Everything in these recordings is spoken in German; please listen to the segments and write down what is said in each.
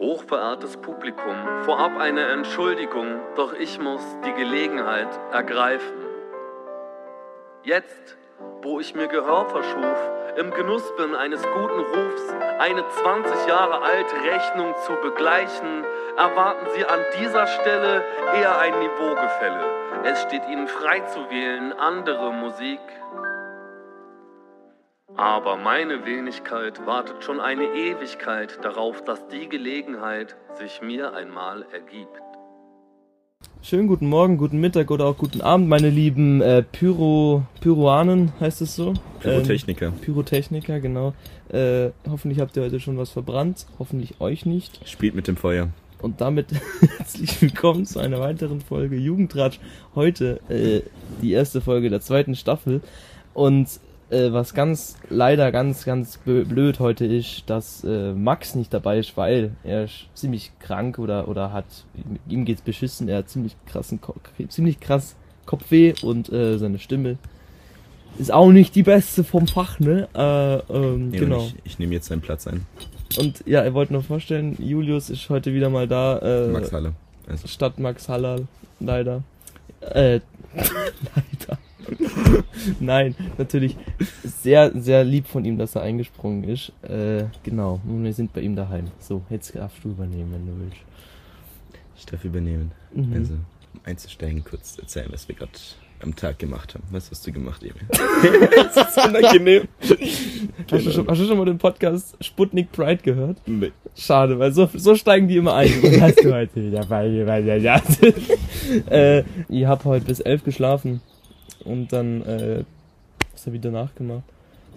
Hochverehrtes Publikum, vorab eine Entschuldigung, doch ich muss die Gelegenheit ergreifen. Jetzt, wo ich mir Gehör verschuf, im Genuss bin eines guten Rufs, eine 20 Jahre alte Rechnung zu begleichen, erwarten Sie an dieser Stelle eher ein Niveaugefälle. Es steht Ihnen frei zu wählen, andere Musik. Aber meine Wenigkeit wartet schon eine Ewigkeit darauf, dass die Gelegenheit sich mir einmal ergibt. Schönen guten Morgen, guten Mittag oder auch guten Abend, meine lieben äh, Pyro, Pyroanen, heißt es so? Pyrotechniker. Ähm, Pyrotechniker, genau. Äh, hoffentlich habt ihr heute schon was verbrannt, hoffentlich euch nicht. Spielt mit dem Feuer. Und damit herzlich willkommen zu einer weiteren Folge Jugendratsch. Heute äh, die erste Folge der zweiten Staffel. Und äh, was ganz, leider ganz, ganz blöd heute ist, dass äh, Max nicht dabei ist, weil er ist ziemlich krank oder, oder hat, ihm geht's beschissen, er hat ziemlich krassen, ziemlich krass Kopfweh und äh, seine Stimme ist auch nicht die beste vom Fach, ne? Äh, ähm, Ja, genau. Ich, ich nehme jetzt seinen Platz ein. Und ja, ihr wollt nur vorstellen, Julius ist heute wieder mal da. Äh, Max Halle. Also, Statt Max Hallal, leider. Äh, leider. Nein, natürlich sehr, sehr lieb von ihm, dass er eingesprungen ist. Äh, genau, und wir sind bei ihm daheim. So, jetzt darfst du übernehmen, wenn du willst. ich darf übernehmen. Mhm. Also, um einzusteigen, kurz erzählen, was wir gerade am Tag gemacht haben. Was hast du gemacht, Emil? das ist unangenehm. Hast, du schon, hast du schon mal den Podcast Sputnik Pride gehört? Nee. Schade, weil so, so steigen die immer ein. Was hast du heute wieder bei mir? Weil ja, ja. äh, ich hab heute bis elf geschlafen und dann äh, was habe ich danach gemacht?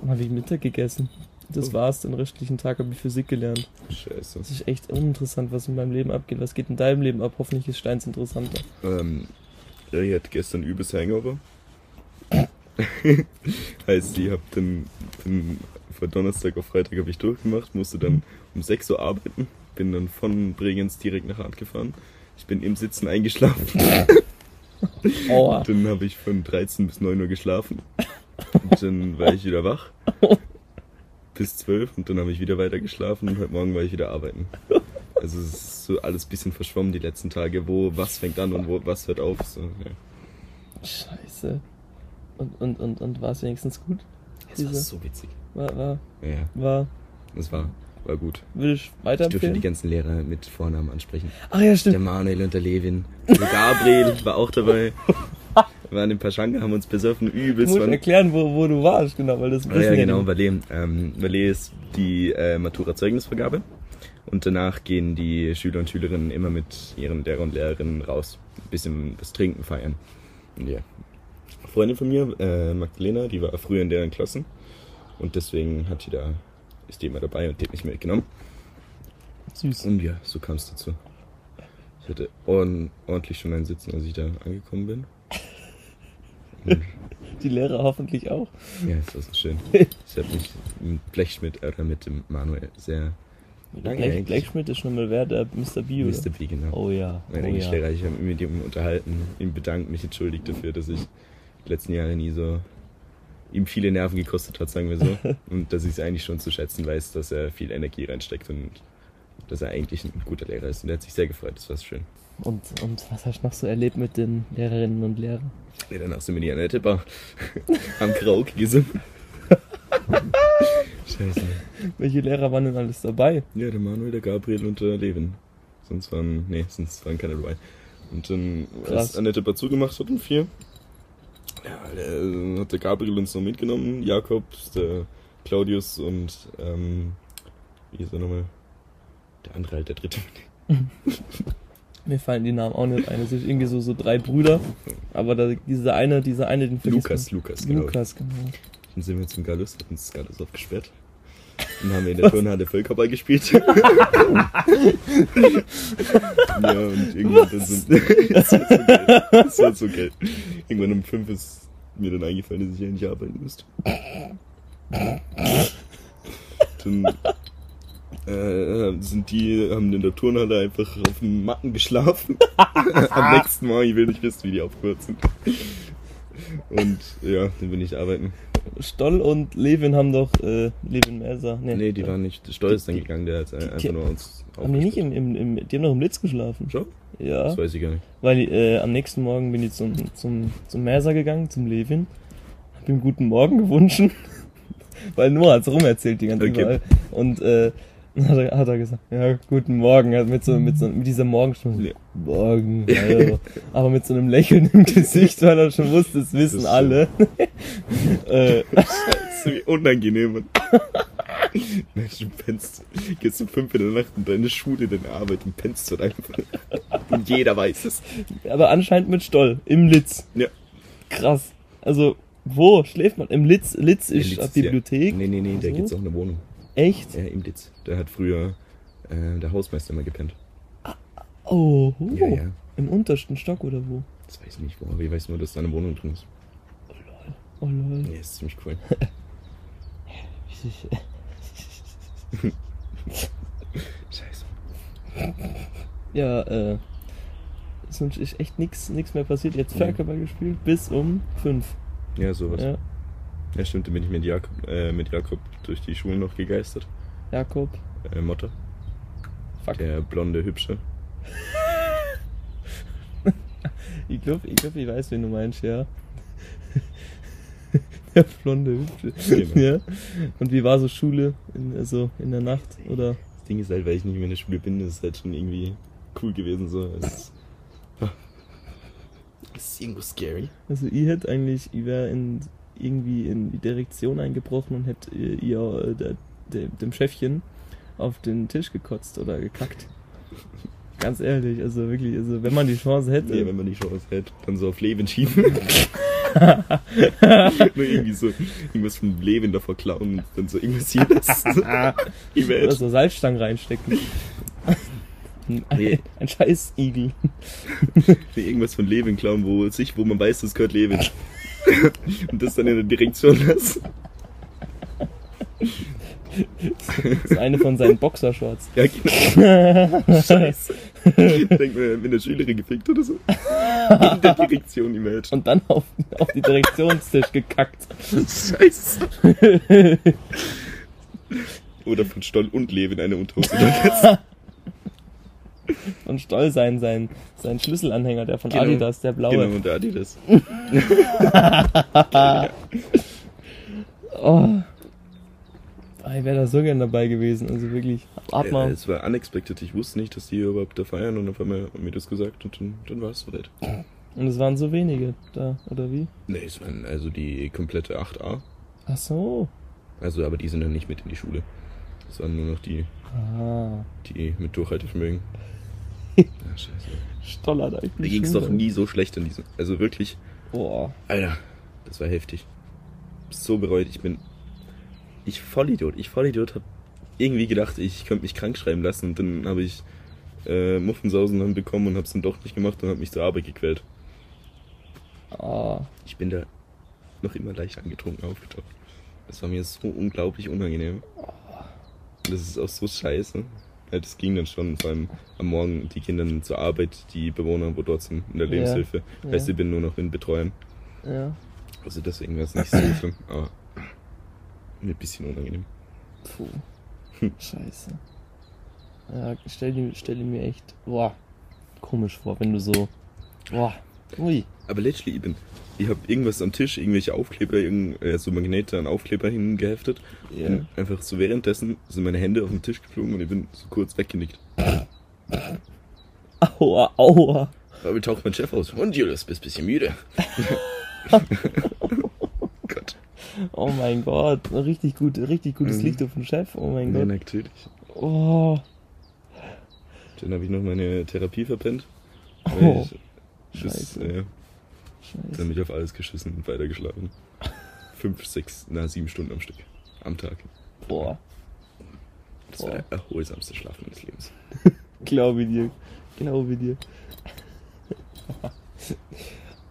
Dann habe ich Mittag gegessen. Das Oh. war's. Den restlichen Tag habe ich Physik gelernt. Scheiße. Das ist echt uninteressant, was in meinem Leben abgeht. Was geht in deinem Leben ab? Hoffentlich ist Steins interessanter. Ähm, ja, ich hatte gestern übelst Hangover. heißt, ich hab dann, dann von Donnerstag auf Freitag habe ich durchgemacht, musste dann um 6 Uhr arbeiten, bin dann von Bregenz direkt nach Hart gefahren. Ich bin im Sitzen eingeschlafen. Aua. Dann habe ich von 13 bis 9 Uhr geschlafen. Und dann war ich wieder wach. Bis 12 und dann habe ich wieder weiter geschlafen und heute Morgen war ich wieder arbeiten. Also es ist so alles ein bisschen verschwommen die letzten Tage, wo was fängt an und wo was hört auf. So, ja. Scheiße. Und, und, und, und war es wenigstens gut? Es war so witzig. War, war, Ja, war, es war, war gut. würde ich Ich durfte die weiterempfehlen? ganzen Lehrer mit Vornamen ansprechen. Ach ja, Der stimmt. Manuel und der Levin. Der Gabriel war auch dabei. Wir waren in Paschanga, haben uns besoffen, übelst. musst waren- erklären, wo, wo du warst, genau, weil das Ah, ja, genau, Valet. Ähm, Valet ist die äh, Matura-Zeugnisvergabe. Und danach gehen die Schüler und Schülerinnen immer mit ihren Lehrer und Lehrerinnen raus. Ein bisschen was trinken, feiern. Ja. Freundin von mir, äh, Magdalena, die war früher in deren Klassen. Und deswegen hat die da, ist die immer dabei und die hat mich mitgenommen. Süß. Und ja, so kam es dazu. Ich hatte ordentlich schon ein Sitzen, als ich da angekommen bin. Und Die Lehrer hoffentlich auch. ja, das war so schön. Ich habe mich mit Blechschmidt oder mit dem Manuel sehr lange Blech, Blechschmidt ist schon mal wer, der Mr. B, oder? Mr. B, genau. Oh ja, Mein oh Englischlehrer, ja. ich habe mich mit ihm unterhalten, ihm bedankt, mich entschuldigt dafür, dass ich die letzten Jahre nie so ihm viele Nerven gekostet hat, sagen wir so. und dass ich es eigentlich schon zu schätzen weiß, dass er viel Energie reinsteckt und dass er eigentlich ein guter Lehrer ist. Und er hat sich sehr gefreut, das war schön. Und, und was hast du noch so erlebt mit den Lehrerinnen und Lehrern? Ja, danach sind wir die Annette Bar am Karaoke gesungen. Scheiße. Welche Lehrer waren denn alles dabei? Ja, der Manuel, der Gabriel und der Levin. Sonst waren, nee, sonst waren keine dabei. Und dann, Krass. als Annette Bar zugemacht hat um vier, ja, der, hat der Gabriel uns noch mitgenommen, Jakobs, der Claudius und, ähm, wie ist er nochmal? Der andere halt, der dritte. Mir fallen die Namen auch nicht ein. Es sind irgendwie so, so drei Brüder. Aber da, dieser eine, dieser eine, den vergisst Lukas, man. Lukas, genau. Lukas, genau. Dann sind wir zum Gallus, hat uns Gallus aufgesperrt. Dann haben wir in der Turnhalle Völkerball gespielt. ja, und irgendwann dann sind. das war so geil. Das war so geil. Irgendwann um fünf ist mir dann eingefallen, dass ich eigentlich arbeiten müsste. Dann äh, sind die, haben in der Turnhalle einfach auf den Matten geschlafen. Am nächsten Morgen, ich will nicht wissen, wie die aufgehört sind. Und ja, dann bin ich arbeiten. Stoll und Levin haben doch, äh, Levin Merser. Nee, die waren nicht. Stoll ist dann gegangen, der hat äh, einfach nur uns Haben die nicht im, im, im, die haben doch im Litz geschlafen. Schon? Ja. Das weiß ich gar nicht. Weil äh, am nächsten Morgen bin ich zum, zum, zum Merser gegangen, zum Levin. Hab ihm guten Morgen gewünscht. Weil Noah hat's rumerzählt die ganze Okay. überall. Und äh, hat er, hat er gesagt, ja, guten Morgen, also mit so, mit so, mit dieser Morgenstimme. Ja. Morgen, hallo. Aber mit so einem Lächeln im Gesicht, weil er schon wusste, das wissen Das alle. äh, Scheiße, wie unangenehm. Mensch, du pennst, gehst um fünf in der Nacht in deine Schule, deine Arbeit und pennst dort einfach. Und jeder weiß es. aber anscheinend mit Stoll, im Litz. Ja. Krass. Also, wo schläft man? Im Litz, Litz ist Litz eine ist ja- Bibliothek. Nee, nee, nee, da So? gibt's auch eine Wohnung. Echt? Ja, im Litz. Da hat früher äh, der Hausmeister mal gepennt. Oh, Ja, ja. im untersten Stock oder wo? Das weiß ich nicht, wo, aber ich weiß nur, dass da eine Wohnung drin ist. Oh lol. Ja, ist ziemlich cool. Scheiße. Ja, äh, sonst ist echt nix mehr passiert. Jetzt Nee. Völkerball gespielt bis um fünf. Ja, sowas. Ja, Ja, stimmt, da bin ich mit Jakob, äh, mit Jakob durch die Schulen noch gegeistert. Jakob. Äh, Motte. Fuck. Der blonde, hübsche. Ich glaube, ich, glaub, ich weiß, wen du meinst, ja. der blonde Hübsche. Genau. Ja. Und wie war so Schule in, also in der Nacht? Oder? Das Ding ist halt, weil ich nicht mehr in der Schule bin, ist halt schon irgendwie cool gewesen. So. Es ist irgendwo scary. Also ich hätte eigentlich, ich wäre in irgendwie in die Direktion eingebrochen und hätte äh, ihr äh, der, der, dem Chefchen auf den Tisch gekotzt oder gekackt. Ganz ehrlich, also wirklich, also wenn man die Chance hätte. Nee, wenn man die Chance hätte, dann so auf Leben schieben. Nur irgendwie so irgendwas von Leben davor klauen und dann so irgendwas hier lassen. Ich oder so Salzstangen reinstecken. Ein, Nee. ein scheiß Igel. irgendwas von Leben klauen, wo sich, wo man weiß, das gehört Leben. Und das dann in der Direktion lassen. Das ist eine von seinen Boxershorts. Ja, genau. Scheiße. Denkt man, wenn der Schülerin gefickt oder so. In der Direktion imagine. Und dann auf, auf die Direktionstisch gekackt. Scheiße. Oder von Stoll und Leben eine Unterhose. Und Stoll sein, sein, sein Schlüsselanhänger, der von Genau. Adidas, der blaue. Genau, und der Adidas. Oh. Ah, Ich wäre da so gern dabei gewesen, also wirklich. Ja, mal. es war unexpected. Ich wusste nicht, dass die hier überhaupt da feiern und auf einmal haben mir das gesagt und dann, dann war es soweit. Und es waren so wenige da, oder wie? Nee, es waren also die komplette 8a. Ach so. Also, aber die sind dann nicht mit in die Schule. Es waren nur noch die, Ah. die mit Durchhaltevermögen. Ja, scheiße. Stoller da. Mir ging es doch nie so schlecht in diesem. Also wirklich, Boah. Alter, das war heftig. So bereut, ich bin. Ich Vollidiot. Ich Vollidiot hab irgendwie gedacht, ich könnte mich krank schreiben lassen und dann habe ich äh, Muffensausen dann bekommen und hab's dann doch nicht gemacht und hab mich zur Arbeit gequält. Ah. Ich bin da noch immer leicht angetrunken aufgetaucht. Das war mir so unglaublich unangenehm. Und das ist auch so scheiße. Ja, das ging dann schon, vor allem am Morgen, die dann zur Arbeit, die Bewohner, wo dort sind, in der Lebenshilfe. ja. Heißt, ich bin nur noch in Betreuen. Ja. Also deswegen war es nicht so schlimm, aber mir ein bisschen unangenehm. Puh. Scheiße. Ja, stell dir, stell dir mir echt, boah, komisch vor, wenn du so, boah, ui. Aber literally, ich bin, ich habe irgendwas am Tisch, irgendwelche Aufkleber, irgend, äh, so Magnete an Aufkleber hingeheftet. Ja. Und einfach so währenddessen sind meine Hände auf den Tisch geflogen und ich bin so kurz weggenickt. Aua, aua. Aber taucht mein Chef aus. Und Julius, bist ein bisschen müde. Gott. Oh mein Gott, richtig gut, richtig gutes Mhm. Licht auf den Chef, oh mein Ja, Gott. natürlich. Oh, Dann habe ich noch meine Therapie verpennt. Oh, Weil ich, das, Scheiße. äh, dann scheiße. bin ich auf alles geschissen und weitergeschlafen. Fünf, sechs, na sieben Stunden am Stück. Am Tag. Boah, Das war Boah. der erholsamste Schlaf meines Lebens. glaube dir, wie dir.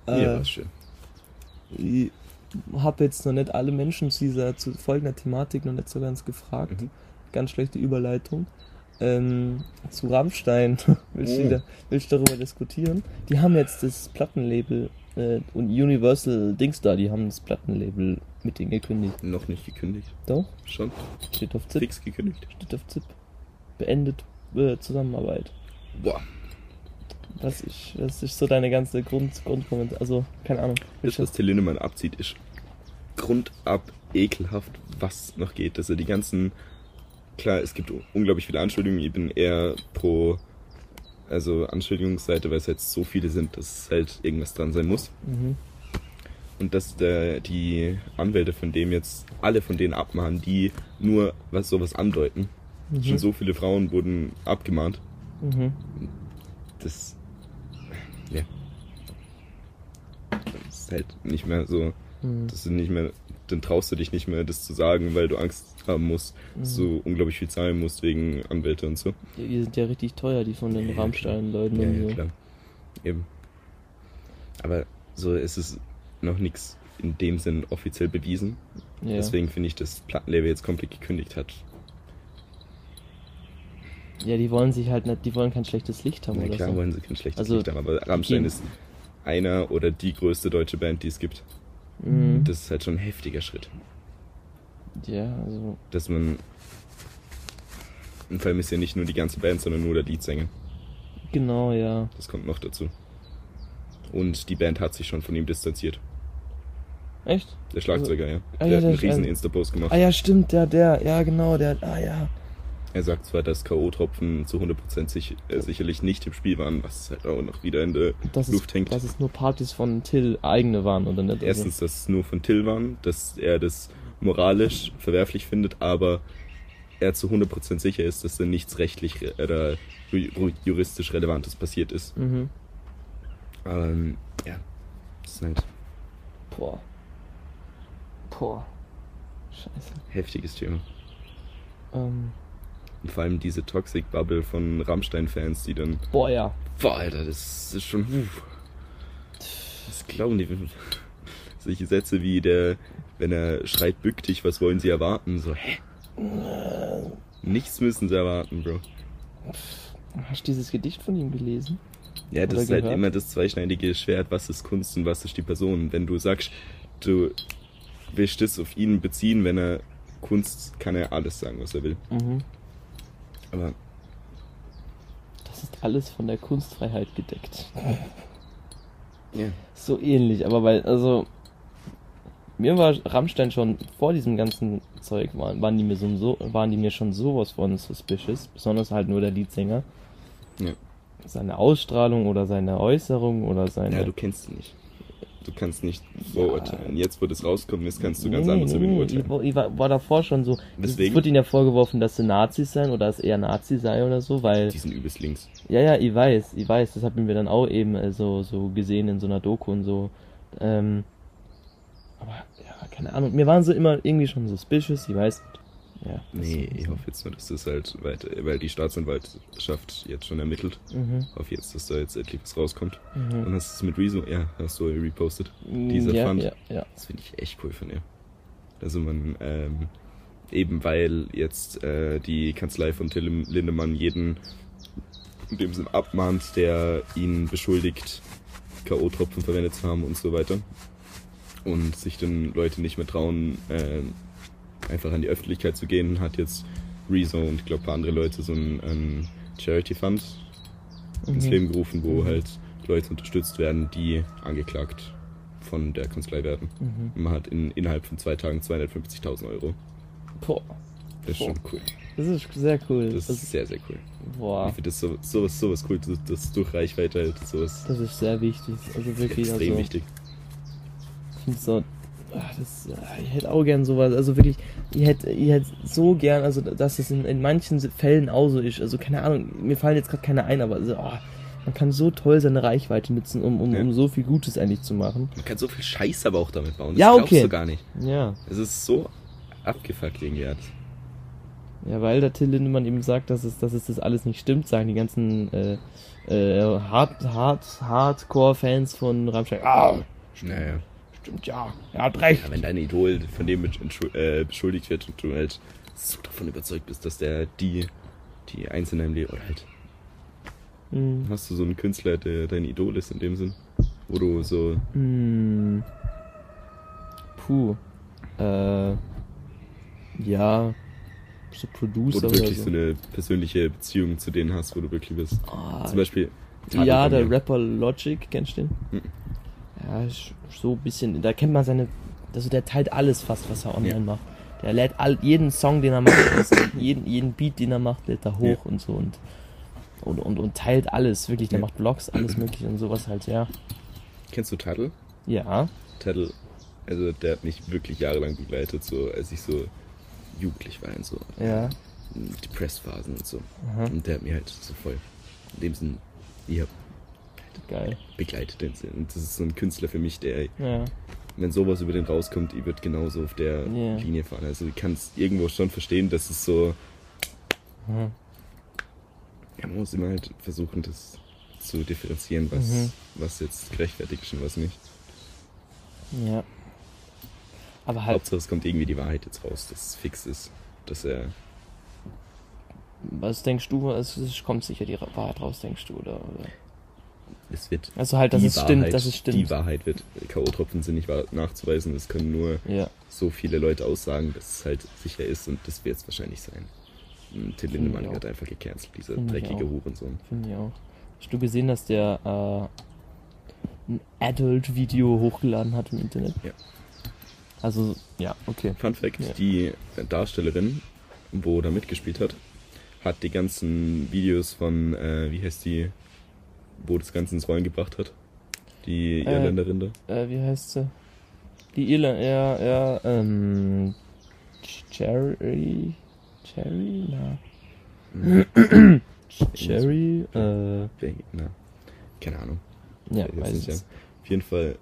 Ja, äh, war schön. ich habe jetzt noch nicht alle Menschen zu dieser, zu folgender Thematik noch nicht so ganz gefragt. Mhm. Ganz schlechte Überleitung. Ähm, zu Rammstein. willst, du Oh. wieder, willst du darüber diskutieren? Die haben jetzt das Plattenlabel äh, und Universal Dings da, die haben das Plattenlabel mit denen gekündigt. Noch nicht gekündigt. Doch? Schon. Steht auf ZIP. Fix gekündigt. Steht auf ZIP. Beendet äh, Zusammenarbeit. Boah. Was ist, was ist so deine ganze Grund, Grundkommentar? Also, keine Ahnung. Das, was Till Lindemann abzieht, ist grundab ekelhaft, was noch geht. Dass er die ganzen. Klar, es gibt unglaublich viele Anschuldigungen. Ich bin eher pro. Also Anschuldigungsseite, weil es halt so viele sind, dass halt irgendwas dran sein muss. Mhm. Und dass der, die Anwälte von dem jetzt alle von denen abmahnen, die nur was sowas andeuten. Mhm. Schon so viele Frauen wurden abgemahnt. Mhm. Das. Ja. Das ist halt nicht mehr so. Mhm. Das sind nicht mehr. Dann traust du dich nicht mehr, das zu sagen, weil du Angst haben musst, dass Mhm. du unglaublich viel zahlen musst wegen Anwälte und so. Die, die sind ja richtig teuer, die von den Ja, Rammstein-Leuten Ja, und ja, klar. Eben. Aber so ist es noch nichts in dem Sinn offiziell bewiesen. Ja. Deswegen finde ich, dass Plattenlabel jetzt komplett gekündigt hat. ja, die wollen sich halt nicht, die wollen kein schlechtes Licht haben Na oder klar so. wollen sie kein schlechtes Also, Licht haben, aber Rammstein ist einer oder die größte deutsche Band, die es gibt. Mhm. Das ist halt schon ein heftiger Schritt. Ja, also, Dass man. Vor allem ist ja nicht nur die ganze Band, sondern nur der Leadsänger. genau, ja. Das kommt noch dazu. Und die Band hat sich schon von ihm distanziert. Echt? Der Schlagzeuger, ja. Ah, Der ja, hat einen riesen ein- Insta-Post gemacht. Ah ja, stimmt, der, der, ja genau, der, ah ja. Er sagt zwar, dass K.O.-Tropfen zu 100% sich, äh, sicherlich nicht im Spiel waren, was halt auch noch wieder in der Dass es, Luft hängt. dass es nur Partys von Till eigene waren oder nicht? Also, Erstens, dass es nur von Till waren, dass er das moralisch verwerflich findet, aber er zu 100% sicher ist, dass da nichts rechtlich re- oder ju- juristisch Relevantes passiert ist. Mhm. Ähm, ja, das ist halt Boah. Boah. Scheiße. heftiges Thema. Ähm, Und vor allem diese Toxic Bubble von Rammstein-Fans, die dann, boah, ja. boah, Alter, das ist schon, uff. was glauben die? Solche Sätze wie der, wenn er schreit, bück dich, was wollen sie erwarten? So, hä? Nichts müssen sie erwarten, Bro. Hast du dieses Gedicht von ihm gelesen? Ja, das Oder ist halt gehört? immer das zweischneidige Schwert, was ist Kunst und was ist die Person. Wenn du sagst, du willst das auf ihn beziehen, wenn er Kunst, kann er alles sagen, was er will. Mhm. Aber Das ist alles von der Kunstfreiheit gedeckt. ja, So ähnlich, aber weil, also, mir war Rammstein schon vor diesem ganzen Zeug, waren, waren, die mir so, so, waren die mir schon sowas von suspicious, besonders halt nur der Leadsänger. Ja. Seine Ausstrahlung oder seine Äußerung oder seine. ja, du kennst ihn nicht. Du kannst nicht vorurteilen. Jetzt, wo das rauskommen ist, kannst du ganz nee, anders nee, über ihn nee, urteilen. ich, war- war, davor schon so. Deswegen? Es wird ihnen ja vorgeworfen, dass sie Nazis sein oder dass er Nazi sei oder so, weil. Die sind übelst links. Ja, ja, ich weiß, ich weiß, das haben wir dann auch eben äh, so, so gesehen in so einer Doku und so. Ähm, aber ja, keine Ahnung, mir waren so immer irgendwie schon suspicious, ich weiß. Ja. Nee, ich hoffe jetzt nur, dass das halt weiter, weil die Staatsanwaltschaft jetzt schon ermittelt. Mhm, Auf jetzt, dass da jetzt endlich was rauskommt. Und mhm. hast du es mit Rezo? Ja, hast du repostet. Dieser ja, Fund. ja, ja. Das finde ich echt cool von ihr. Also man, ähm, eben weil jetzt äh, die Kanzlei von Till Lindemann jeden in dem Sinn abmahnt, der ihn beschuldigt, K.O.-Tropfen verwendet zu haben und so weiter. Und sich dann Leute nicht mehr trauen, ähm, einfach an die Öffentlichkeit zu gehen, hat jetzt Rezo und ich glaube ein paar andere Leute so einen, einen Charity Fund ins Mhm. Leben gerufen, wo halt Leute unterstützt werden, die angeklagt von der Kanzlei werden. Mhm. Man hat in, innerhalb von zwei Tagen 250.000 Euro. Boah, Das ist Boah. schon cool. das ist sehr cool. Das, Das, ist sehr, sehr cool. boah, Ich finde das so, sowas, sowas cool, dass das durch Reichweite halt sowas das ist sehr wichtig. Also wirklich, extrem also, wichtig. Ich finde so, ah, das, ah, ich hätte auch gern sowas, also wirklich, ich hätte, ich hätte so gern, also dass es in, in manchen Fällen auch so ist, also keine Ahnung, mir fallen jetzt gerade keine ein, aber so, ah, man kann so toll seine Reichweite nutzen, um, um, Ja. um so viel Gutes eigentlich zu machen. Man kann so viel Scheiß aber auch damit bauen. Das Ja, glaubst okay. du gar nicht. Ja, Es ist so abgefuckt irgendwie. Ja. ja, weil der Till Lindemann eben sagt, dass es, dass es das alles nicht stimmt, sagen die ganzen äh, äh, Hard, Hard, Hardcore-Fans von Rammstein, ah, Naja. Stimmt ja, er hat recht. Ja, wenn dein Idol von dem äh, beschuldigt wird und du halt so davon überzeugt bist, dass der die, die Einzelne im Leben, oder halt Mhm. hast du so einen Künstler, der dein Idol ist in dem Sinn, Wo du so. Hm. Puh. Äh. Ja. So Wo Producer du oder wirklich so. so eine persönliche Beziehung zu denen hast, wo du wirklich bist. Ah, Zum Beispiel. ja, Tadel bei der mir. Rapper Logic, kennst du den? Mhm. Ja, so ein bisschen. Da kennt man seine. Also der teilt alles fast, was er online Ja. macht. Der lädt all, jeden Song, den er macht, jeden, jeden Beat, den er macht, lädt er hoch und so und, und, und, und teilt alles, wirklich. Der Ja. macht Vlogs, alles mögliche und sowas halt, ja. Kennst du Tadel? Ja. Tadel, also der hat mich wirklich jahrelang begleitet, so als ich so jugendlich war in so Ja. Depressed-Phasen und so. Aha. Und der hat mir halt so voll in dem Sinn, ihr Geil. begleitet. den Sinn. Und das ist so ein Künstler für mich, der, Ja. wenn sowas über den rauskommt, ich wird genauso auf der Ja. Linie fahren. Also du kannst irgendwo schon verstehen, dass es so, Mhm. ja, man muss immer halt versuchen, das zu differenzieren, was, Mhm. was jetzt gerechtfertigt ist und was nicht. Ja. Aber halt, Hauptsache es kommt irgendwie die Wahrheit jetzt raus, dass es fix ist, dass er was denkst du? Es, es kommt sicher die Wahrheit raus, denkst du, oder? oder? Es wird Also halt, dass die es stimmt, Wahrheit, dass es stimmt. Die Wahrheit wird. K.O.-Tropfen sind nicht nachzuweisen, es können nur Ja. so viele Leute aussagen, dass es halt sicher ist und das wird es wahrscheinlich sein. Und Till Lindemann wird einfach gecancelt, dieser Finde ich dreckige. Hurensohn. Finde ich auch. Hast du gesehen, dass der äh, ein Adult-Video hochgeladen hat im Internet? Ja. Also, ja, okay. Fun Fact, Ja. die Darstellerin, wo da mitgespielt hat, hat die ganzen Videos von, äh, wie heißt die, wo das Ganze ins Rollen gebracht hat? Die Äh, Irländerin da? Äh, wie heißt sie? Die Irland, ja, ja, ähm, Cherry, Cherry, na, Hm. Cherry, äh, Na, keine Ahnung. ja, Jetzt weiß nicht, es. Auf jeden Fall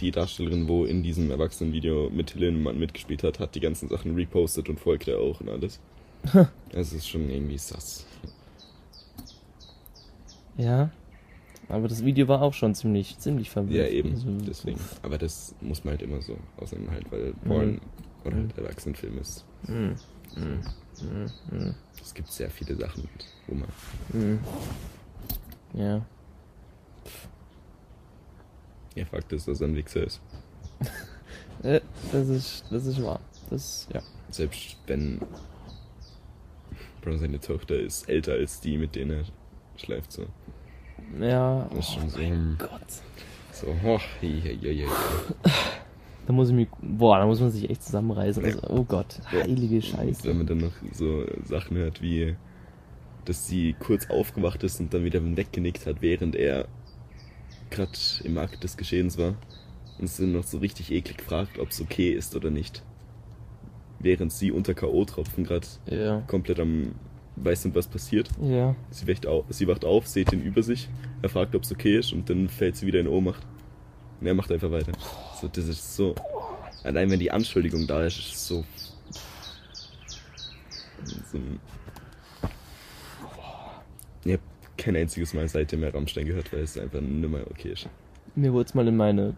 die Darstellerin, wo in diesem Erwachsenenvideo mit Till Lindemann mitgespielt hat, hat die ganzen Sachen repostet und folgt er auch und alles. Also es ist schon irgendwie sass. Ja, aber das Video war auch schon ziemlich, ziemlich verwirrt. Ja, eben. Also, Deswegen. Aber das muss man halt immer so auseinanderhalten, weil Porn oder halt Erwachsenenfilm ist. Mm, mm, mm, Es gibt sehr viele Sachen, wo man. mm. Ja. Ja, Fakt ist, dass er ein Wichser ist. Das ist, das ist wahr. Das, ja. Selbst wenn Bro, seine Tochter ist älter als die, mit denen er schläft. So. Ja, Das ist oh schon so. mein hm, Gott. So, oh, hi, hi, hi. Da muss ich mich, boah, da muss man sich echt zusammenreißen. Also, oh Gott, heilige Scheiße. wenn man dann noch so Sachen hört, wie dass sie kurz aufgewacht ist und dann wieder weggenickt hat, während er gerade im Akt des Geschehens war. Und sie noch so richtig eklig fragt, ob es okay ist oder nicht. Während sie unter K.O.-Tropfen gerade Ja, komplett am weiß nicht, was passiert. ja. Sie, wacht auf, sie wacht auf, seht ihn über sich, er fragt, ob es okay ist und dann fällt sie wieder in Ohnmacht. Und er macht einfach weiter. So, das ist so. Allein wenn die Anschuldigung da ist, ist es so. so ich hab kein einziges Mal seitdem mehr Rammstein gehört, weil es einfach nicht mehr okay ist. Mir wurde es mal in meine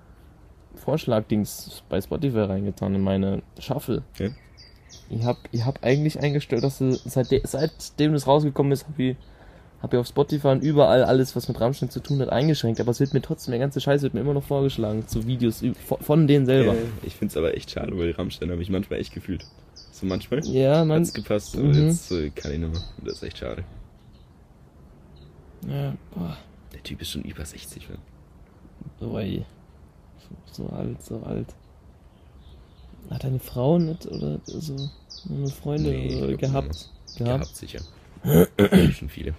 Vorschlagdings bei Spotify reingetan, in meine Shuffle. Ja? Ich hab, ich hab eigentlich eingestellt, dass sie, seitde, seitdem das rausgekommen ist, hab ich, hab ich auf Spotify und überall alles, was mit Rammstein zu tun hat, eingeschränkt. Aber es wird mir trotzdem, der ganze Scheiß wird mir immer noch vorgeschlagen, zu Videos von, denen selber. Äh, ich find's aber echt schade, weil Rammstein habe ich manchmal echt gefühlt. So manchmal Ja, man. hat's gepasst, aber Mhm. jetzt äh, kann ich nicht mehr. Das ist echt schade. Ja, boah, Der Typ ist schon über 60, man. so, ey. So alt, so alt. Hat eine Frau nicht oder so eine Freundin Nee, ich oder glaub, gehabt? Gehabt, sicher. schon viele.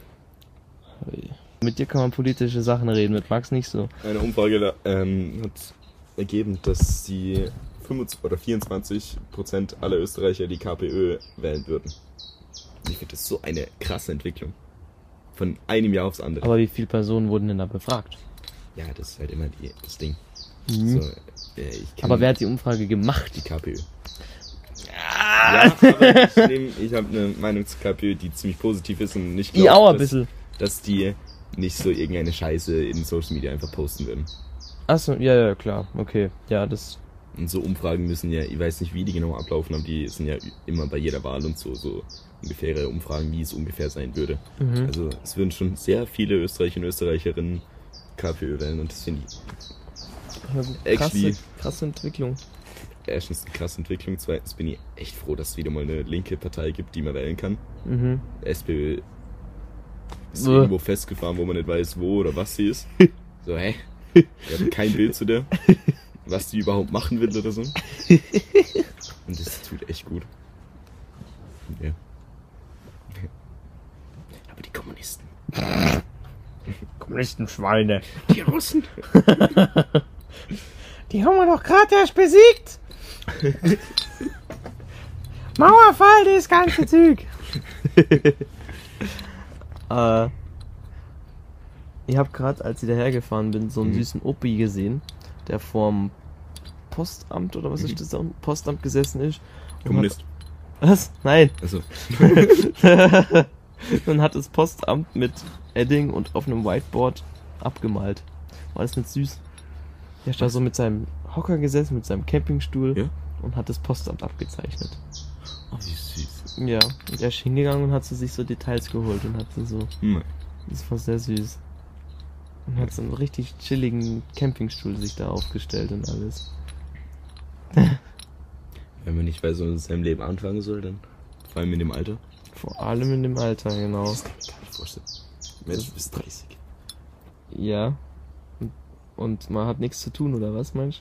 Mit dir kann man politische Sachen reden, mit Max nicht so. Eine Umfrage ähm, hat ergeben, dass die 25 oder 24 Prozent aller Österreicher die KPÖ wählen würden. Ich finde das so eine krasse Entwicklung. Von einem Jahr aufs andere. Aber wie viele Personen wurden denn da befragt? ja, das ist halt immer die, das Ding. Mhm. So, äh, Aber wer hat die Umfrage gemacht? die KPÖ? Ja, aber ich, nehm- ich habe eine Meinung zur KPÖ, die ziemlich positiv ist und nicht Ich auch ein dass, bisschen. dass die nicht so irgendeine Scheiße in Social Media einfach posten würden. Achso, ja, ja, klar. Okay. Ja, das. Und so Umfragen müssen ja, ich weiß nicht, wie die genau ablaufen, aber die sind ja immer bei jeder Wahl und so, so ungefähre Umfragen, wie es ungefähr sein würde. Mhm. Also es würden schon sehr viele Österreicher und Österreicherinnen KPÖ wählen und das finde ich Actually- krasse, krasse Entwicklung. erstens eine krasse Entwicklung, zweitens bin ich echt froh, dass es wieder mal eine linke Partei gibt, die man wählen kann. Mhm. SPÖ ist Bäh. irgendwo festgefahren, wo man nicht weiß, wo oder was sie ist. So, hä? Wir haben kein Bild zu der, was die überhaupt machen will oder so. Und das tut echt gut. Ja. Aber die Kommunisten. Kommunistenschweine. Die Russen. Die haben wir doch gerade erst besiegt. Mauerfall, das ganze Zug. äh, ich habe gerade, als ich dahergefahren bin, so einen Mhm. süßen Opi gesehen, der vorm Postamt oder was ist das da? Postamt gesessen ist. und Kommunist. Hat, was? Nein. Also, und hat das Postamt mit Edding und auf einem Whiteboard abgemalt. War das nicht süß? Der ist da so mit seinem Hocker gesessen, mit seinem Campingstuhl Ja. und hat das Postamt abgezeichnet. oh, wie süß. Ja, und er ist hingegangen und hat so sich so Details geholt und hat so, so das war sehr süß. Und hat so einen richtig chilligen Campingstuhl sich da aufgestellt und alles. Wenn man nicht weiß, man in seinem Leben anfangen soll, dann vor allem in dem Alter. Vor allem in dem Alter, genau. Das kann ich mir gar nicht vorstellen. Mensch, du bist 30. Ja. Und- man hat nichts zu tun, oder was, meinst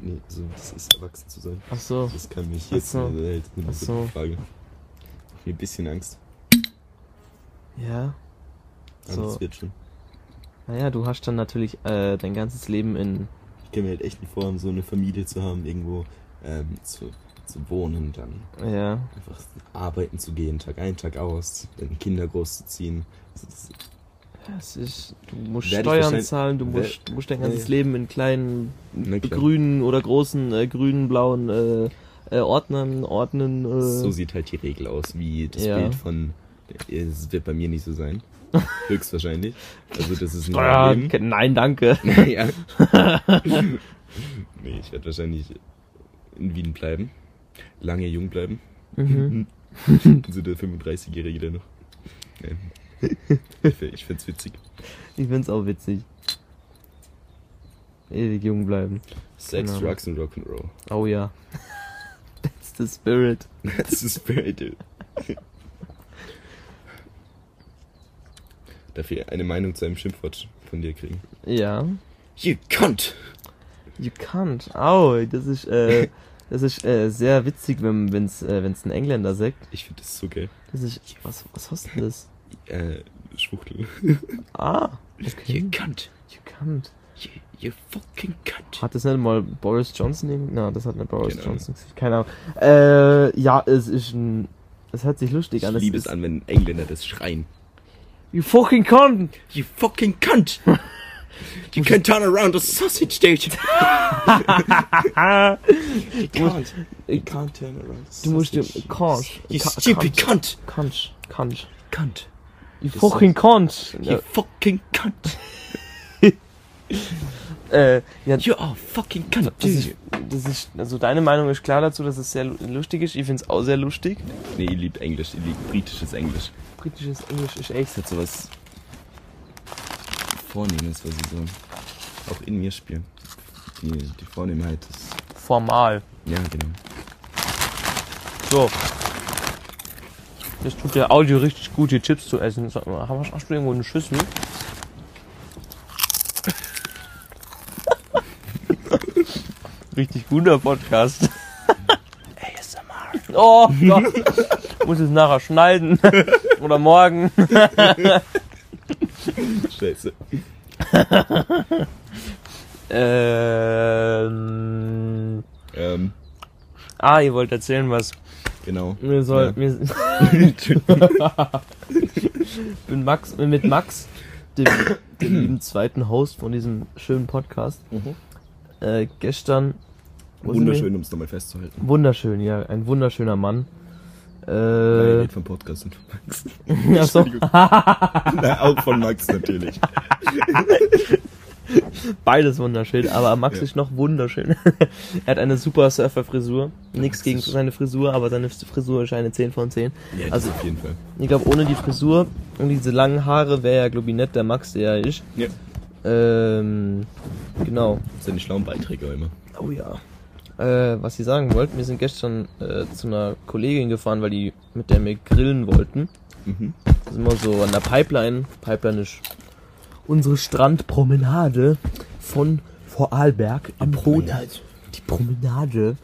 du? Nee, so, das ist erwachsen zu sein. Ach so. Das kann mich Ach jetzt so. in der Welt Ach eine so. Frage. Ich ein bisschen Angst. Ja. Aber So. das wird schon. Naja, du hast dann natürlich äh, dein ganzes Leben in. Ich kann mir halt echt nicht vorstellen, so eine Familie zu haben, irgendwo ähm, zu, zu wohnen, dann Ja. einfach arbeiten zu gehen, Tag ein, Tag aus, dann Kinder großzuziehen. Also das, ist, du musst Werd Steuern zahlen, du musst, du musst dein ganzes ja. Leben in kleinen klar. grünen oder großen äh, grünen, blauen äh, äh, Ordnern ordnen. Äh, so sieht halt die Regel aus, wie das Ja. Bild von. Es wird bei mir nicht so sein. Höchstwahrscheinlich. Also, das ist ein Steuern, nein, danke. Naja. nee, ich werde wahrscheinlich in Wien bleiben. Lange jung bleiben. Mhm. so der 35-Jährige der noch. Ähm, ich find- ich find's witzig. Ich find's auch witzig. Ewig jung bleiben. Sex, Genau. Drugs und Rock'n'Roll. Oh ja. That's the spirit. That's the spirit, dude. Darf ich eine Meinung zu einem Schimpfwort von dir kriegen? Ja. You cunt! You can't. Au, das ist, äh, das ist äh, sehr witzig, wenn wenn's, äh, wenn's ein Engländer sagt. Ich finde das so geil. Das ist, was, was hast denn das? Äh, Schwuchtel. Ah, You okay. cunt! You can't. You, you fucking cunt! Hat das nicht mal Boris Johnson? Na, das hat nicht Boris Ahnung. Johnson. gesagt. Keine Ahnung. Äh, ja, es ist ein, es hört sich lustig Ich an. liebe es an, wenn Engländer das schreien. You fucking cunt! You fucking cunt! You can turn around a sausage, dude! You can't. You can't turn around a Du musst dir, sausage. can't. You stupid can't. cunt! Cunt. Cunt. Cunt. You Das fucking cunt! You fucking cunt! Äh, ja, You are fucking cunt, das dude! ist, das ist, also deine Meinung ist klar dazu, dass es sehr lu- lustig ist. Ich find's auch sehr lustig. Nee, ihr liebt Englisch, ihr liebt britisches Englisch. Britisches Englisch ist echt. Es hat sowas Vornehmes, was sie so auch in mir spielen. Die, die Vornehmheit ist. Formal. Ja, genau. So. Das tut der Audio richtig gut, die Chips zu essen. Sag mal, Hast du irgendwo eine Schüssel? richtig guter Podcast. ASMR. Oh Gott. Muss es nachher schneiden. Oder morgen. Scheiße. Ähm. Ähm, Ah, ihr wollt erzählen was. Genau. Mir soll. Ja. Mir, bin Max, mit Max, dem, dem lieben zweiten Host von diesem schönen Podcast, Mhm. äh, gestern. Wunderschön, um es nochmal festzuhalten. wir? Wunderschön, ja, ein wunderschöner Mann. Nein, Äh, nicht vom Podcast und von Max. ach so, Entschuldigung. Nein, auch von Max natürlich. beides wunderschön, aber Max Ja. ist noch wunderschön. er hat eine super Surfer-Frisur. Nichts gegen seine Frisur, aber seine Frisur ist eine 10 von 10. Ja, Also- auf jeden Fall. Ich glaube, ohne die Frisur und diese langen Haare wäre ja, glaube ich, nicht der Max, der er ist. Ja. Ähm, genau. Seine schlauen Beiträge immer. Oh ja. Äh, was ich sagen wollte, wir sind gestern äh, zu einer Kollegin gefahren, weil die mit der wir grillen wollten. Mhm. Da sind wir so an der Pipeline. Pipeline ist unsere Strandpromenade von Vorarlberg am Boden. Die Promenade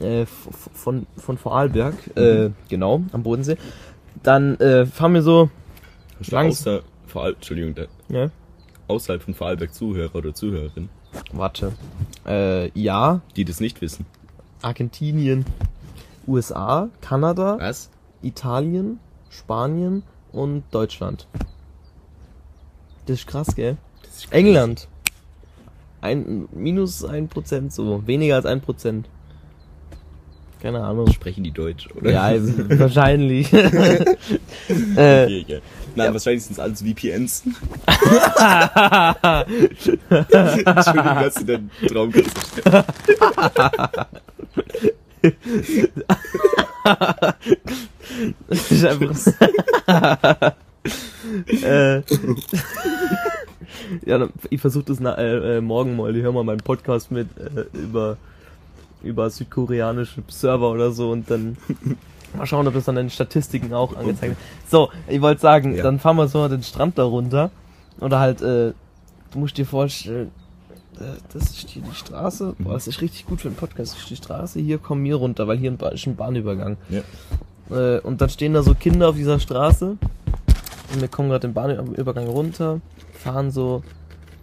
äh, von, von Vorarlberg, äh, genau, am Bodensee. Dann äh, fahren wir so, Langs- außer, Vorarl Entschuldigung, da, ja, außerhalb von Vorarlberg Zuhörer oder Zuhörerin, warte, äh, ja, die das nicht wissen? Argentinien, USA, Kanada, Was? Italien, Spanien und Deutschland. Das ist krass, gell? Das ist England. Ein, minus ein Prozent so. Weniger als ein Prozent. Keine Ahnung. Sprechen die Deutsch, oder? Ja, also, wahrscheinlich. äh, Okay, ja. Nein, wahrscheinlich sind es alles VPNs. Entschuldigung, dass du deinen Traum das ist einfach. Äh, ja, ich versuche das na, äh, äh, morgen mal. Ich höre mal meinen Podcast mit äh, über über südkoreanische Server oder so und dann mal schauen, ob das dann in den Statistiken auch angezeigt wird. So, ich wollte sagen, Ja. dann fahren wir so den Strand da runter oder halt, äh, du musst dir vorstellen, äh, das ist hier die Straße. Boah, das ist richtig gut für einen Podcast. Das ist die Straße. Hier kommen wir runter, weil hier ist ein Bahnübergang. Ja. Äh, und dann stehen da so Kinder auf dieser Straße. Und wir kommen gerade den Bahnübergang runter, fahren so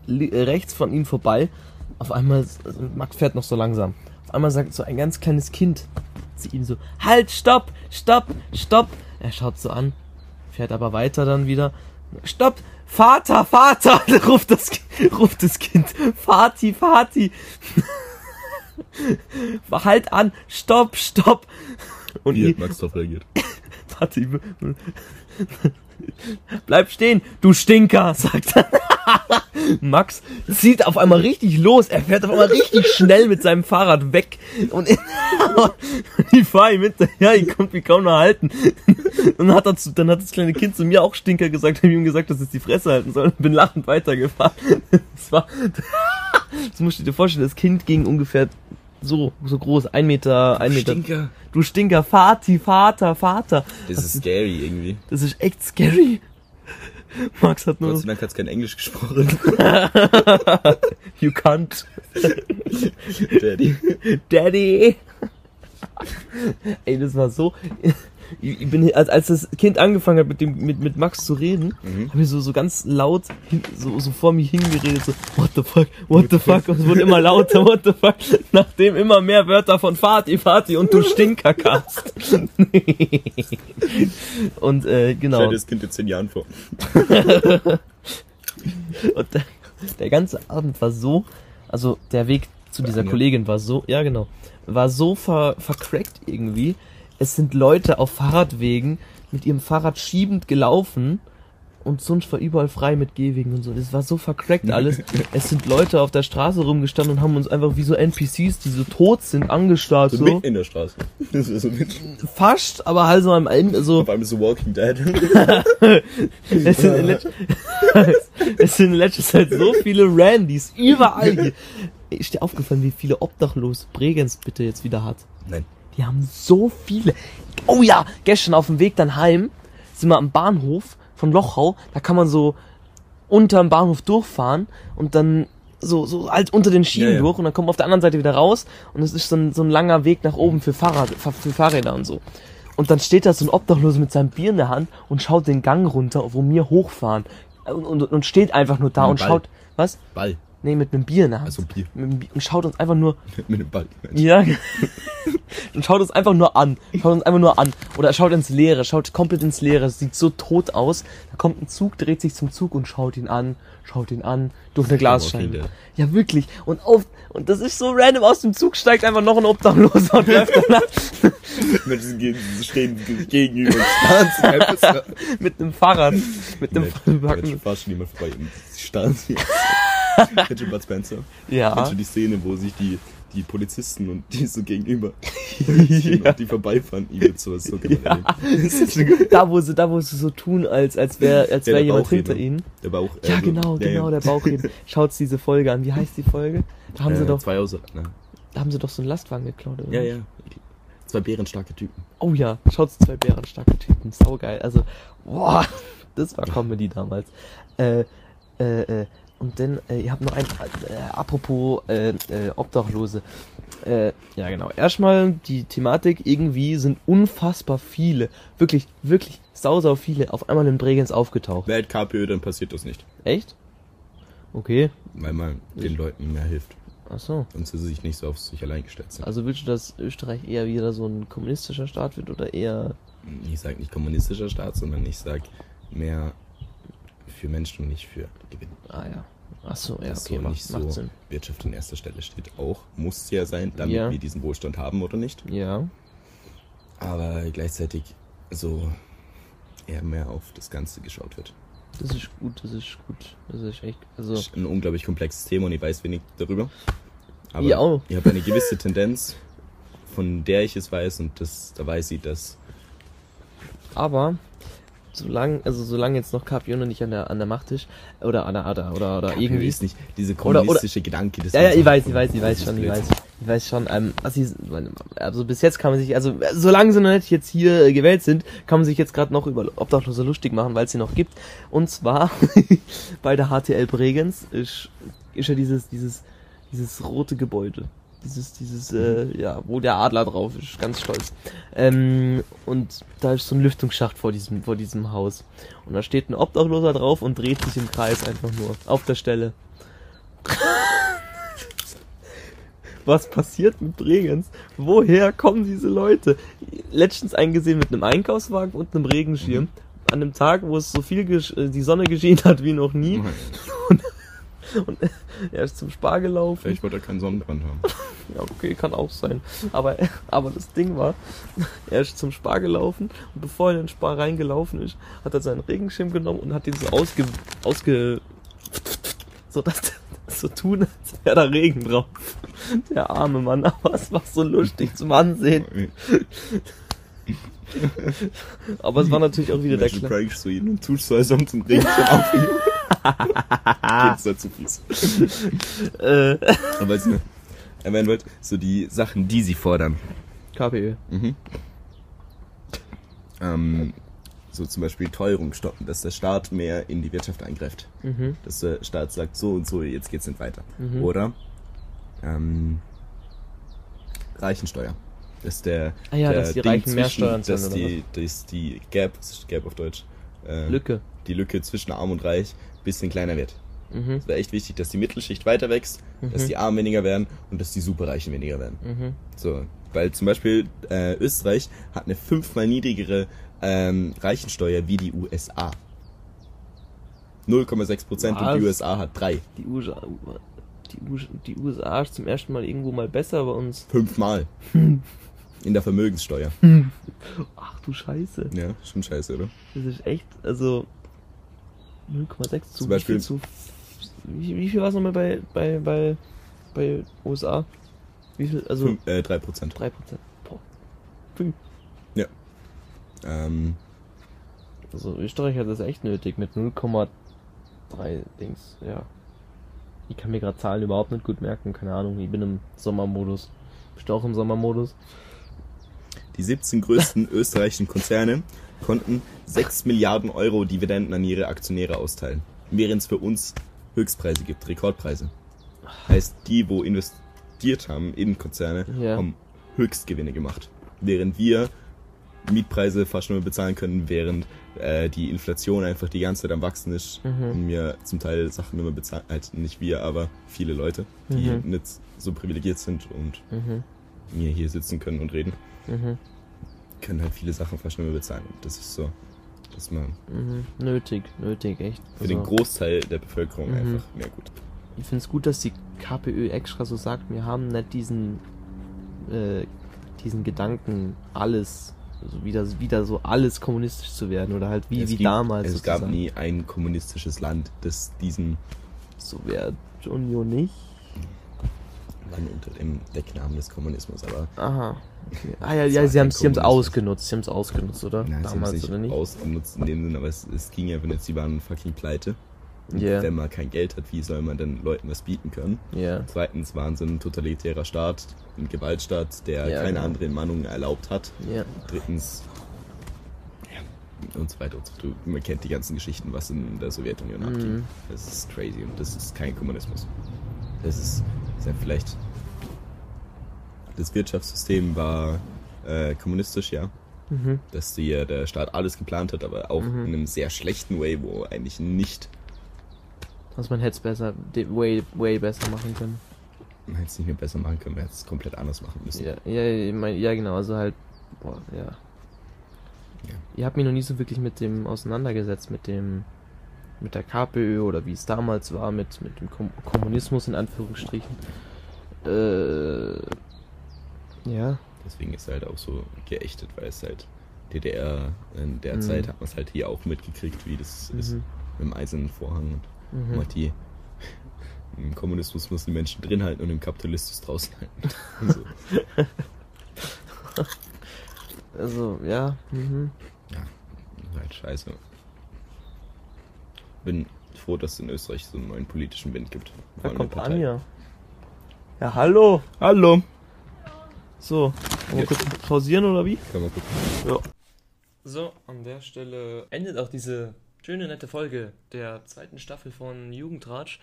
äh, rechts von ihnen vorbei. Auf einmal, also Max fährt noch so langsam. Auf einmal sagt so ein ganz kleines Kind zu ihm so, halt, stopp, stopp, stopp. Er schaut so an, fährt aber weiter dann wieder. Stopp, Vater, Vater, ruft das, ruft das Kind. Vati, Vati. halt an, stopp, stopp. Und Wie hat Max darauf reagiert? Ich- Bleib stehen, du Stinker, sagt er. Max zieht auf einmal richtig los. Er fährt auf einmal richtig schnell mit seinem Fahrrad weg. Und ich fahre ihm hinterher, ich konnte mich kaum noch halten. Und hat dazu, dann hat das kleine Kind zu mir auch Stinker gesagt, habe ihm gesagt, dass ich die Fresse halten soll. Bin lachend weitergefahren. Das war, das musst du dir vorstellen, das Kind ging ungefähr so, so groß, ein Meter, ein Meter. Stinker. Du Stinker, Vati, Vater, Vater. Das ist scary irgendwie. Das ist echt scary. Max hat nur Gott sei Dank kein Englisch gesprochen. You can't. Daddy. Daddy. Ey, das war so. Ich bin hier- als, als das Kind angefangen hat mit dem mit, mit Max zu reden, Mhm. habe ich so so ganz laut hin, so, so vor mir hingeredet so What the fuck, what the fuck und es wurde immer lauter What the fuck, nachdem immer mehr Wörter von Vati, Vati und du Stinker kamst. und äh, genau. Stell dir das Kind in zehn Jahren vor. Und der, der ganze Abend war so, also der Weg zu dieser. Kollegin war so, ja genau, war so ver, vercrackt irgendwie. Es sind Leute auf Fahrradwegen mit ihrem Fahrrad schiebend gelaufen und sonst war überall frei mit Gehwegen und so. Das war so vercrackt alles. Es sind Leute auf der Straße rumgestanden und haben uns einfach wie so NPCs, die so tot sind, angestarrt. So, So, mitten in der Straße. Das ist so mit. fast, aber halt so am Ende so. Auf einmal so Walking Dead. Es sind, in letzter, es sind in letzter Zeit so viele Randys überall hier. Ist dir aufgefallen, wie viele Obdachlose Bregenz bitte jetzt wieder hat? Nein. Die haben so viele. Oh ja, gestern auf dem Weg dann heim sind wir am Bahnhof von Lochau. Da kann man so unterm Bahnhof durchfahren und dann so, so halt unter den Schienen Ja, ja. durch und dann kommt man auf der anderen Seite wieder raus und es ist so ein, so ein langer Weg nach oben für, Fahrrad, für für Fahrräder und so. Und dann steht da so ein Obdachloser mit seinem Bier in der Hand und schaut den Gang runter, wo wir hochfahren. Und, und, und steht einfach nur da und dem Ball. schaut, was? Ball. Nee, mit einem Bier Hand. Also Bier. Mit Bier, und schaut uns einfach nur, Mit dem Ball. ja. Und schaut uns einfach nur an. Schaut uns einfach nur an. Oder er schaut ins Leere, schaut komplett ins Leere. Sieht so tot aus. Da kommt ein Zug, dreht sich zum Zug und schaut ihn an. Schaut ihn an. Durch eine Glasscheibe. Ja, wirklich. Und auf, und das ist so random. Aus dem Zug steigt einfach noch ein Obdachloser und läuft danach Menschen stehen gegenüber und mit einem Fahrrad. Mit einem Fahrrad. fast schon jemand vorbei sie starren sich. Kennst du Bud Spencer? Ja. Kennst du die Szene, wo sich die die Polizisten und die so gegenüber. ja. Die vorbeifahren, ihm sowas so ja. da, wo sie, da, wo sie so tun, als, als wäre als Ja, wär der jemand hinter ihnen. Der Bauch. Ja, äh, genau, ja, genau, ja. der Bauchredner. Schaut's diese Folge an. Wie heißt die Folge? Da haben äh, sie doch, Zwei Hause. Ne? da haben sie doch so einen Lastwagen geklaut, oder? Ja, ja. Zwei bärenstarke Typen. Oh ja, schaut's zwei bärenstarke Typen. Saugeil. Also, boah, das war Comedy damals. Äh, äh, äh, und dann, äh, ihr habt noch ein, äh, apropos äh, äh, Obdachlose. Äh, ja, genau. Erstmal die Thematik, irgendwie sind unfassbar viele, wirklich, wirklich sau, sau viele auf einmal in Bregenz aufgetaucht. Wählt KPÖ, dann passiert das nicht. Echt? Okay. Weil man den Leuten mehr hilft. Ach so. Und sie sich nicht so auf sich allein gestellt sind. Also willst du, dass Österreich eher wieder so ein kommunistischer Staat wird oder eher. ich sage nicht kommunistischer Staat, sondern ich sage mehr für Menschen und nicht für Gewinn. Ah ja. Ach so, ja, Dass okay, so macht, nicht macht so Sinn. Wirtschaft an erster Stelle steht. Auch muss ja sein, damit Ja. wir diesen Wohlstand haben oder nicht. Ja. Aber gleichzeitig so eher mehr auf das Ganze geschaut wird. Das ist gut, das ist gut. Das ist echt. Also. Das ist ein unglaublich komplexes Thema und ich weiß wenig darüber. Aber Ich auch. ich habe eine gewisse Tendenz, von der ich es weiß und das, da weiß ich, dass Aber solange, also solange jetzt noch noch nicht an der an der Macht ist, oder an der oder oder, oder KPÖ irgendwie. ist nicht diese Oder- oder- kommunistische Gedanke. Das Ja, ja, ich weiß, ich weiß, ich weiß schon, ich weiß. Ich weiß schon, ähm, also, also bis jetzt kann man sich, also solange sie noch nicht jetzt hier äh, gewählt sind, kann man sich jetzt gerade noch über Obdachlose lustig machen, weil es sie noch gibt. Und zwar bei der HTL Bregenz ist, ist ja dieses, dieses, dieses rote Gebäude. Dieses, dieses, äh, ja, wo der Adler drauf ist, ganz stolz. Ähm, und da ist so ein Lüftungsschacht vor diesem, vor diesem Haus. Und da steht ein Obdachloser drauf und dreht sich im Kreis einfach nur. Auf der Stelle. Was passiert mit Bregenz? Woher kommen diese Leute? Letztens eingesehen mit einem Einkaufswagen und einem Regenschirm. An einem Tag, wo es so viel äh, die Sonne geschienen hat wie noch nie. Und er ist zum Spar gelaufen. Vielleicht wollte er keinen Sonnenbrand haben. Ja, okay, kann auch sein. Aber, aber das Ding war, er ist zum Spar gelaufen und bevor er in den Spar reingelaufen ist, hat er seinen Regenschirm genommen und hat ihn so ausge, ausge, so dass so tun, als wäre da Regen drauf. Der arme Mann, aber es war so lustig zum Ansehen. Aber es war natürlich auch wieder der Imagine Kle prankst du und tust so, als ob zum Regen schon aufheben. Geht's da zu fies. äh, Aber weißt du, erwähnen wollte, so die Sachen, die sie fordern. KPÖ. Mhm. Ähm, so zum Beispiel Teuerung stoppen, dass der Staat mehr in die Wirtschaft eingreift. Mhm. Dass der Staat sagt, so und so, jetzt geht's nicht weiter. Mhm. Oder ähm, Reichensteuer. Dass der, Ah ja, der dass die Reichen mehr Steuern dass die, dass die Gap, was ist Gap auf Deutsch? Äh, Lücke. Die Lücke zwischen Arm und Reich bisschen kleiner wird. Mhm. Es wäre echt wichtig, dass die Mittelschicht weiter wächst, dass Mhm. die Armen weniger werden und dass die Superreichen weniger werden. Mhm. So, weil zum Beispiel äh, Österreich hat eine fünfmal niedrigere ähm, Reichensteuer wie die USA. 0,6 Prozent und die? USA hat 3. Die USA, die, USA, die USA ist zum ersten Mal irgendwo mal besser bei uns. Fünfmal. In der Vermögenssteuer. Ach du Scheiße. Ja, schon scheiße, oder? Das ist echt, also 0,6 zu Zum wie Beispiel- viel zu wie, wie viel war es nochmal bei, bei, bei, bei USA? Wie viel? Also Fünf, äh, 3 Prozent. 3%. Boah. Ähm, Also Österreich hat das echt nötig mit 0,3 Dings, ja. Ich kann mir gerade Zahlen überhaupt nicht gut merken, keine Ahnung, ich bin im Sommermodus. Bist du auch im Sommermodus? Die 17 größten österreichischen Konzerne konnten 6 Milliarden Euro Dividenden an ihre Aktionäre austeilen. Während es für uns Höchstpreise gibt, Rekordpreise. Heißt, die, wo investiert haben in Konzerne, Ja. haben Höchstgewinne gemacht. Während wir Mietpreise fast nur mehr bezahlen können, während äh, die Inflation einfach die ganze Zeit am Wachsen ist Mhm. und wir zum Teil Sachen nur mehr bezahlen, halt nicht wir, aber viele Leute, die Mhm. nicht so privilegiert sind und Mhm. mir hier sitzen können und reden, Mhm. können halt viele Sachen mehr bezahlen. Das ist so, dass man Mhm. Nötig, nötig, echt. für den Also, Großteil der Bevölkerung Mhm. einfach mehr gut. ich finde es gut, dass die KPÖ extra so sagt, wir haben nicht diesen, äh, diesen Gedanken, alles, also wieder, wieder so alles kommunistisch zu werden oder halt wie, es wie gibt- damals. Es gab sozusagen. nie ein kommunistisches Land, das diesen, Sowjetunion nicht. Wann unter dem Decknamen des Kommunismus, aber Aha. Ah ja, Das ja, sie haben es ausgenutzt. Sie haben es ausgenutzt, oder? nein, sie haben es Damals, nicht oder nicht? ausgenutzt in dem Sinn, aber es, es ging ja, wenn jetzt, die waren fucking pleite. Ja. Wenn man kein Geld hat, wie soll man dann Leuten was bieten können? Ja. Zweitens waren sie ein totalitärer Staat, ein Gewaltstaat, der Ja, keine genau. anderen Meinungen erlaubt hat. Drittens, ja, und so weiter und so fort. Man kennt die ganzen Geschichten, was in der Sowjetunion abging. Mhm. Das ist crazy und das ist kein Kommunismus. Das ist, ist ja vielleicht. Das Wirtschaftssystem war äh, kommunistisch, ja. Mhm. Dass die, äh, der Staat alles geplant hat, aber auch Mhm. in einem sehr schlechten Way, wo eigentlich nicht, Also man hätte es besser, way, way besser machen können. man hätte es nicht mehr besser machen können, man hätte es komplett anders machen müssen. Ja, ja, ich mein, ja genau, also halt, boah, ja. Ja. Ihr habt mich noch nie so wirklich mit dem auseinandergesetzt, mit dem, mit der KPÖ oder wie es damals war, mit, mit dem Kom Kommunismus in Anführungsstrichen. Äh, ja, Deswegen ist er halt auch so geächtet, weil es halt DDR in der Mhm. Zeit hat man es halt hier auch mitgekriegt, wie das ist mhm. mit dem eisernen Vorhang. Und Mhm. hat die im Kommunismus muss die Menschen drin halten und im Kapitalismus draußen halten. so. Also, ja, mhm. Ja, halt scheiße. Bin froh, dass es in Österreich so einen neuen politischen Wind gibt. Da kommt Partei. Anja. Ja, hallo. Hallo! So, wollen wir Ja. kurz pausieren oder wie? Können wir gucken. So, an der Stelle endet auch diese schöne, nette Folge der zweiten Staffel von Jugendratsch.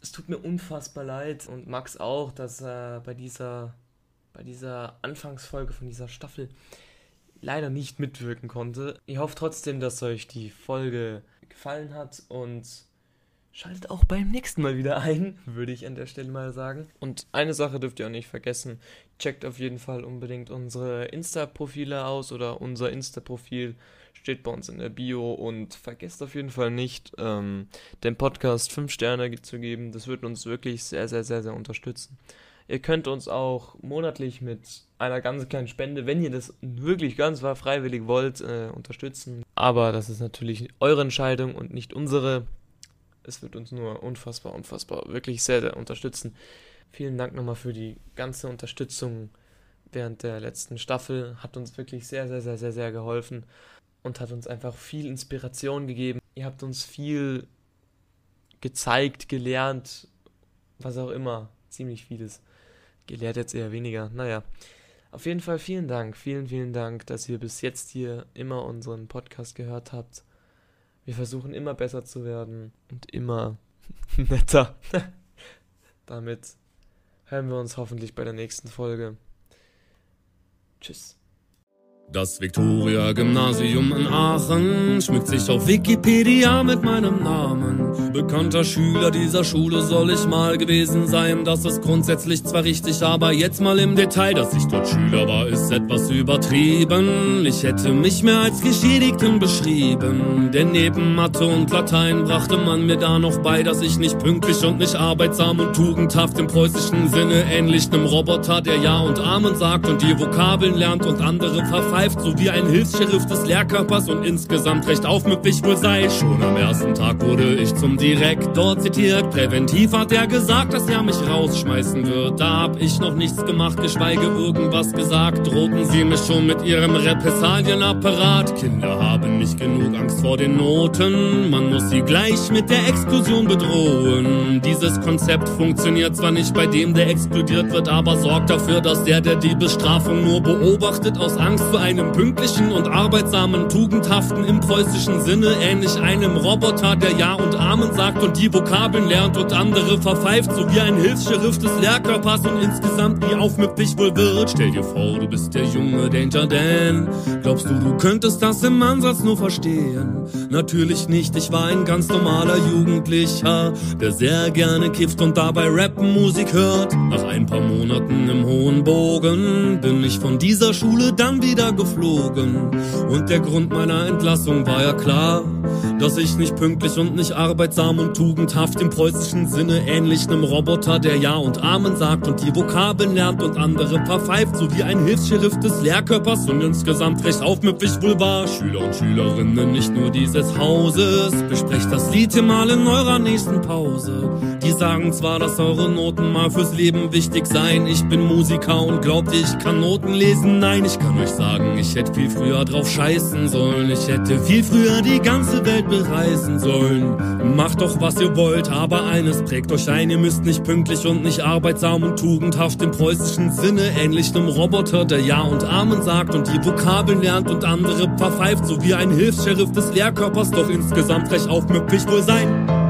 Es tut mir unfassbar leid und Max auch, dass er bei dieser, bei dieser Anfangsfolge von dieser Staffel leider nicht mitwirken konnte. Ich hoffe trotzdem, dass euch die Folge gefallen hat und schaltet auch beim nächsten Mal wieder ein, würde ich an der Stelle mal sagen. Und eine Sache dürft ihr auch nicht vergessen, checkt auf jeden Fall unbedingt unsere Insta-Profile aus oder unser Insta-Profil steht bei uns in der Bio und vergesst auf jeden Fall nicht, ähm, dem Podcast 5 Sterne zu geben. Das wird uns wirklich sehr, sehr, sehr, sehr unterstützen. Ihr könnt uns auch monatlich mit einer ganz kleinen Spende, wenn ihr das wirklich ganz freiwillig wollt, äh, unterstützen. Aber das ist natürlich eure Entscheidung und nicht unsere. Es wird uns nur unfassbar, unfassbar, wirklich sehr, sehr unterstützen. Vielen Dank nochmal für die ganze Unterstützung während der letzten Staffel. Hat uns wirklich sehr, sehr, sehr, sehr, sehr geholfen und hat uns einfach viel Inspiration gegeben. Ihr habt uns viel gezeigt, gelernt, was auch immer. Ziemlich vieles. Gelehrt jetzt eher weniger. Naja. Auf jeden Fall vielen Dank, vielen, vielen Dank, dass ihr bis jetzt hier immer unseren Podcast gehört habt. Wir versuchen immer besser zu werden und immer netter. Damit hören wir uns hoffentlich bei der nächsten Folge. Tschüss. Das Viktoria-Gymnasium in Aachen schmückt sich auf Wikipedia mit meinem Namen. Bekannter Schüler dieser Schule soll ich mal gewesen sein. Das ist grundsätzlich zwar richtig, aber jetzt mal im Detail, dass ich dort Schüler war, ist etwas übertrieben. Ich hätte mich mehr als Geschädigten beschrieben. Denn neben Mathe und Latein brachte man mir da noch bei, dass ich nicht pünktlich und nicht arbeitsam und tugendhaft im preußischen Sinne ähnlich nem Roboter, der Ja und Amen sagt und die Vokabeln lernt und andere verpfeift, so wie ein Hilfs-Sheriff des Lehrkörpers und insgesamt recht aufmüpfig wohl sei. Schon am ersten Tag wurde ich zum Direktor zitiert. Präventiv hat er gesagt, dass er mich rausschmeißen wird. Da hab ich noch nichts gemacht, geschweige irgendwas gesagt. Drohten sie mich schon mit ihrem Repressalienapparat. Kinder haben nicht genug Angst vor den Noten. Man muss sie gleich mit der Explosion bedrohen. Dieses Konzept funktioniert zwar nicht bei dem, der explodiert wird, aber sorgt dafür, dass der, der die Bestrafung nur beobachtet, aus Angst vor einem pünktlichen und arbeitsamen, tugendhaften im preußischen Sinne, ähnlich einem Roboter, der Ja und Amen sagt und die Vokabeln lernt und andere verpfeift, so wie ein Hilfs-Sheriff des Lehrkörpers und insgesamt nie aufmüpfig wohl wird. Stell dir vor, du bist der junge Danger Dan. Glaubst du, du könntest das im Ansatz nur verstehen? Natürlich nicht, ich war ein ganz normaler Jugendlicher, der sehr gerne kifft und dabei Rap-Musik hört. Nach ein paar Monaten im hohen Bogen bin ich von dieser Schule dann wieder geflogen. Und der Grund meiner Entlassung war ja klar, dass ich nicht pünktlich und nicht arbeitsam und tugendhaft im preußischen Sinne ähnlich nem Roboter, der Ja und Amen sagt und die Vokabeln lernt und andere verpfeift, so wie ein Hilfsscheriff des Lehrkörpers und insgesamt recht aufmüpfig wohl war. Schüler und Schülerinnen nicht nur dieses Hauses, besprecht das Lied hier mal in eurer nächsten Pause. Die sagen zwar, dass eure Noten mal fürs Leben wichtig seien. Ich bin Musiker und glaubt ihr, ich kann Noten lesen? Nein, ich kann euch sagen, ich hätte viel früher drauf scheißen sollen. Ich hätte viel früher die ganze Welt bereisen sollen. Macht doch, was ihr wollt, aber eines prägt euch ein. Ihr müsst nicht pünktlich und nicht arbeitsam und tugendhaft im preußischen Sinne, ähnlich einem Roboter, der Ja und Amen sagt und die Vokabeln lernt und andere verpfeift, so wie ein Hilfs-Sheriff des Lehrkörpers, doch insgesamt recht aufmüpfig wohl sein.